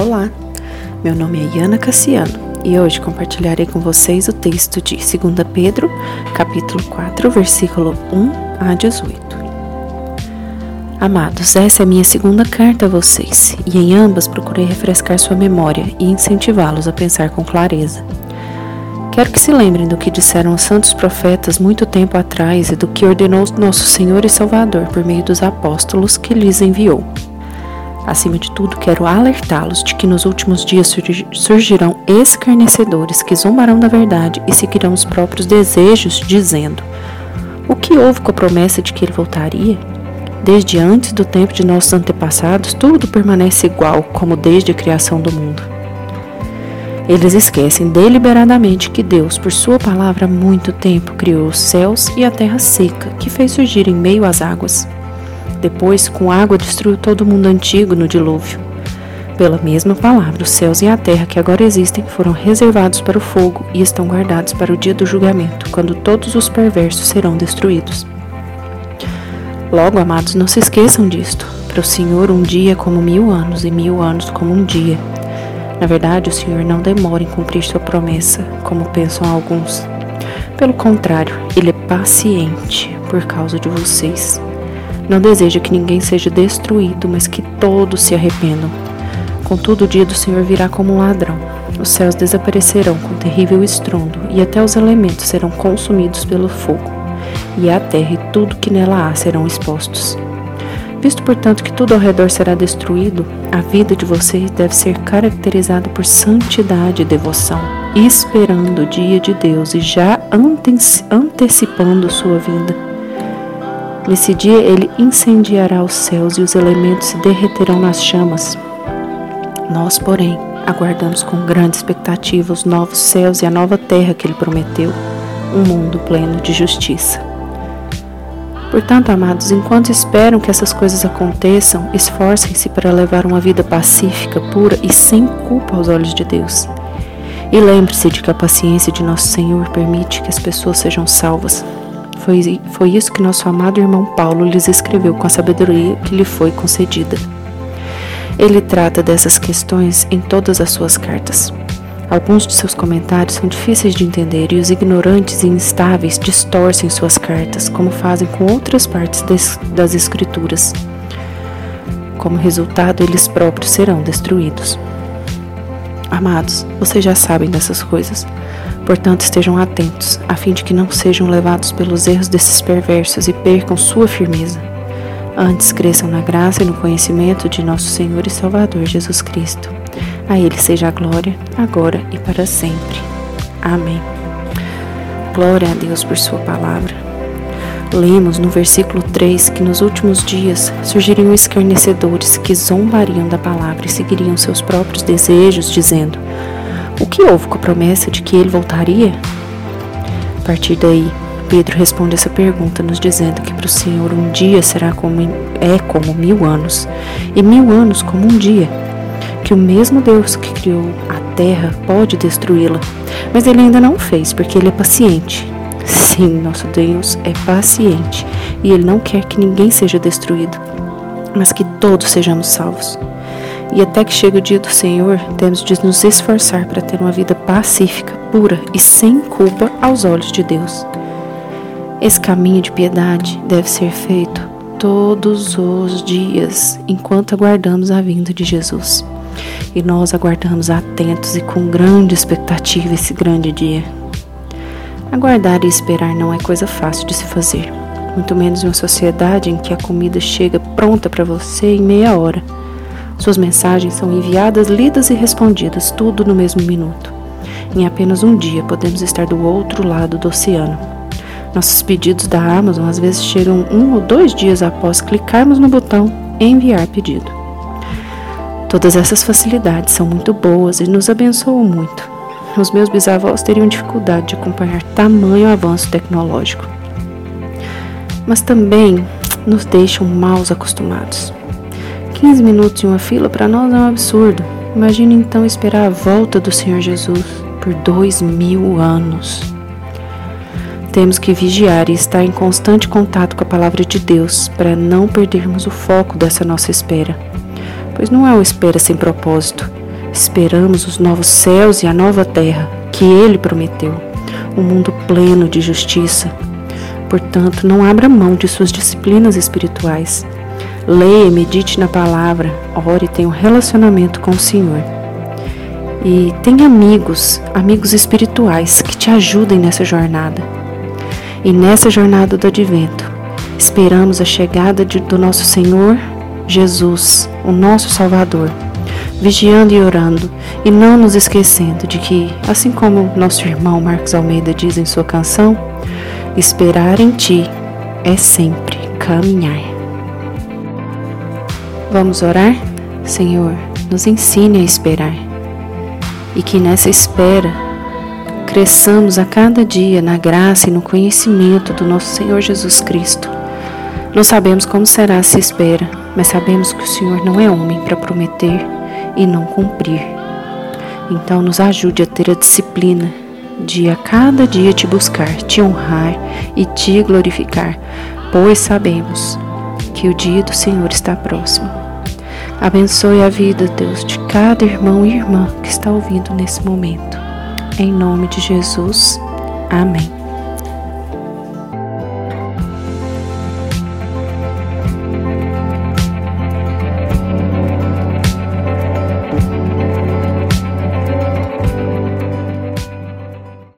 Olá, meu nome é Iana Cassiano e hoje compartilharei com vocês o texto de 2 Pedro, capítulo 4, versículo 1 a 18. Amados, essa é a minha segunda carta a vocês, e em ambas procurei refrescar sua memória e incentivá-los a pensar com clareza. Quero que se lembrem do que disseram os santos profetas muito tempo atrás e do que ordenou nosso Senhor e Salvador por meio dos apóstolos que lhes enviou. Acima de tudo, quero alertá-los de que nos últimos dias surgirão escarnecedores que zombarão da verdade e seguirão os próprios desejos, dizendo: O que houve com a promessa de que ele voltaria? Desde antes do tempo de nossos antepassados, tudo permanece igual, como desde a criação do mundo. Eles esquecem deliberadamente que Deus, por Sua palavra, há muito tempo criou os céus e a terra seca, que fez surgir em meio às águas. Depois, com água, destruiu todo o mundo antigo no dilúvio. Pela mesma palavra, os céus e a terra que agora existem foram reservados para o fogo e estão guardados para o dia do julgamento, quando todos os perversos serão destruídos. Logo, amados, não se esqueçam disto. Para o Senhor, um dia é como mil anos, e mil anos como um dia. Na verdade, o Senhor não demora em cumprir sua promessa, como pensam alguns. Pelo contrário, Ele é paciente por causa de vocês não deseja que ninguém seja destruído, mas que todos se arrependam. Contudo, o dia do Senhor virá como um ladrão. Os céus desaparecerão com terrível estrondo, e até os elementos serão consumidos pelo fogo, e a terra e tudo que nela há serão expostos. Visto, portanto, que tudo ao redor será destruído, a vida de vocês deve ser caracterizada por santidade e devoção, esperando o dia de Deus e já antecipando sua vinda. Nesse dia ele incendiará os céus e os elementos se derreterão nas chamas. Nós, porém, aguardamos com grande expectativa os novos céus e a nova terra que ele prometeu, um mundo pleno de justiça. Portanto, amados, enquanto esperam que essas coisas aconteçam, esforcem-se para levar uma vida pacífica, pura e sem culpa aos olhos de Deus. E lembre-se de que a paciência de nosso Senhor permite que as pessoas sejam salvas, foi, foi isso que nosso amado irmão Paulo lhes escreveu com a sabedoria que lhe foi concedida. Ele trata dessas questões em todas as suas cartas. Alguns de seus comentários são difíceis de entender e os ignorantes e instáveis distorcem suas cartas, como fazem com outras partes das Escrituras. Como resultado, eles próprios serão destruídos. Amados, vocês já sabem dessas coisas. Portanto, estejam atentos, a fim de que não sejam levados pelos erros desses perversos e percam sua firmeza. Antes cresçam na graça e no conhecimento de nosso Senhor e Salvador Jesus Cristo. A Ele seja a glória, agora e para sempre. Amém. Glória a Deus por Sua palavra. Lemos no versículo 3 que nos últimos dias surgiriam escarnecedores que zombariam da palavra e seguiriam seus próprios desejos, dizendo: o que houve com a promessa de que ele voltaria? A partir daí, Pedro responde essa pergunta, nos dizendo que para o Senhor um dia será como é como mil anos, e mil anos como um dia. Que o mesmo Deus que criou a terra pode destruí-la, mas ele ainda não fez, porque ele é paciente. Sim, nosso Deus é paciente e ele não quer que ninguém seja destruído, mas que todos sejamos salvos. E até que chegue o dia do Senhor, temos de nos esforçar para ter uma vida pacífica, pura e sem culpa aos olhos de Deus. Esse caminho de piedade deve ser feito todos os dias, enquanto aguardamos a vinda de Jesus. E nós aguardamos atentos e com grande expectativa esse grande dia. Aguardar e esperar não é coisa fácil de se fazer, muito menos em uma sociedade em que a comida chega pronta para você em meia hora suas mensagens são enviadas, lidas e respondidas, tudo no mesmo minuto. Em apenas um dia podemos estar do outro lado do oceano. Nossos pedidos da Amazon às vezes chegam um ou dois dias após clicarmos no botão Enviar pedido. Todas essas facilidades são muito boas e nos abençoam muito. Os meus bisavós teriam dificuldade de acompanhar tamanho avanço tecnológico. Mas também nos deixam mal acostumados. 15 minutos em uma fila para nós é um absurdo. Imagine então esperar a volta do Senhor Jesus por dois mil anos. Temos que vigiar e estar em constante contato com a palavra de Deus para não perdermos o foco dessa nossa espera. Pois não é uma espera sem propósito, Esperamos os novos céus e a nova terra que Ele prometeu, um mundo pleno de justiça. Portanto, não abra mão de suas disciplinas espirituais. Leia medite na palavra, ore e tenha um relacionamento com o Senhor. E tenha amigos, amigos espirituais que te ajudem nessa jornada. E nessa jornada do advento, esperamos a chegada de, do nosso Senhor Jesus, o nosso Salvador, vigiando e orando e não nos esquecendo de que, assim como nosso irmão Marcos Almeida diz em sua canção, esperar em Ti é sempre caminhar. Vamos orar? Senhor, nos ensine a esperar e que nessa espera cresçamos a cada dia na graça e no conhecimento do nosso Senhor Jesus Cristo. Não sabemos como será essa espera, mas sabemos que o Senhor não é homem para prometer e não cumprir. Então, nos ajude a ter a disciplina de a cada dia te buscar, te honrar e te glorificar, pois sabemos que o dia do Senhor está próximo. Abençoe a vida, Deus, de cada irmão e irmã que está ouvindo nesse momento. Em nome de Jesus. Amém.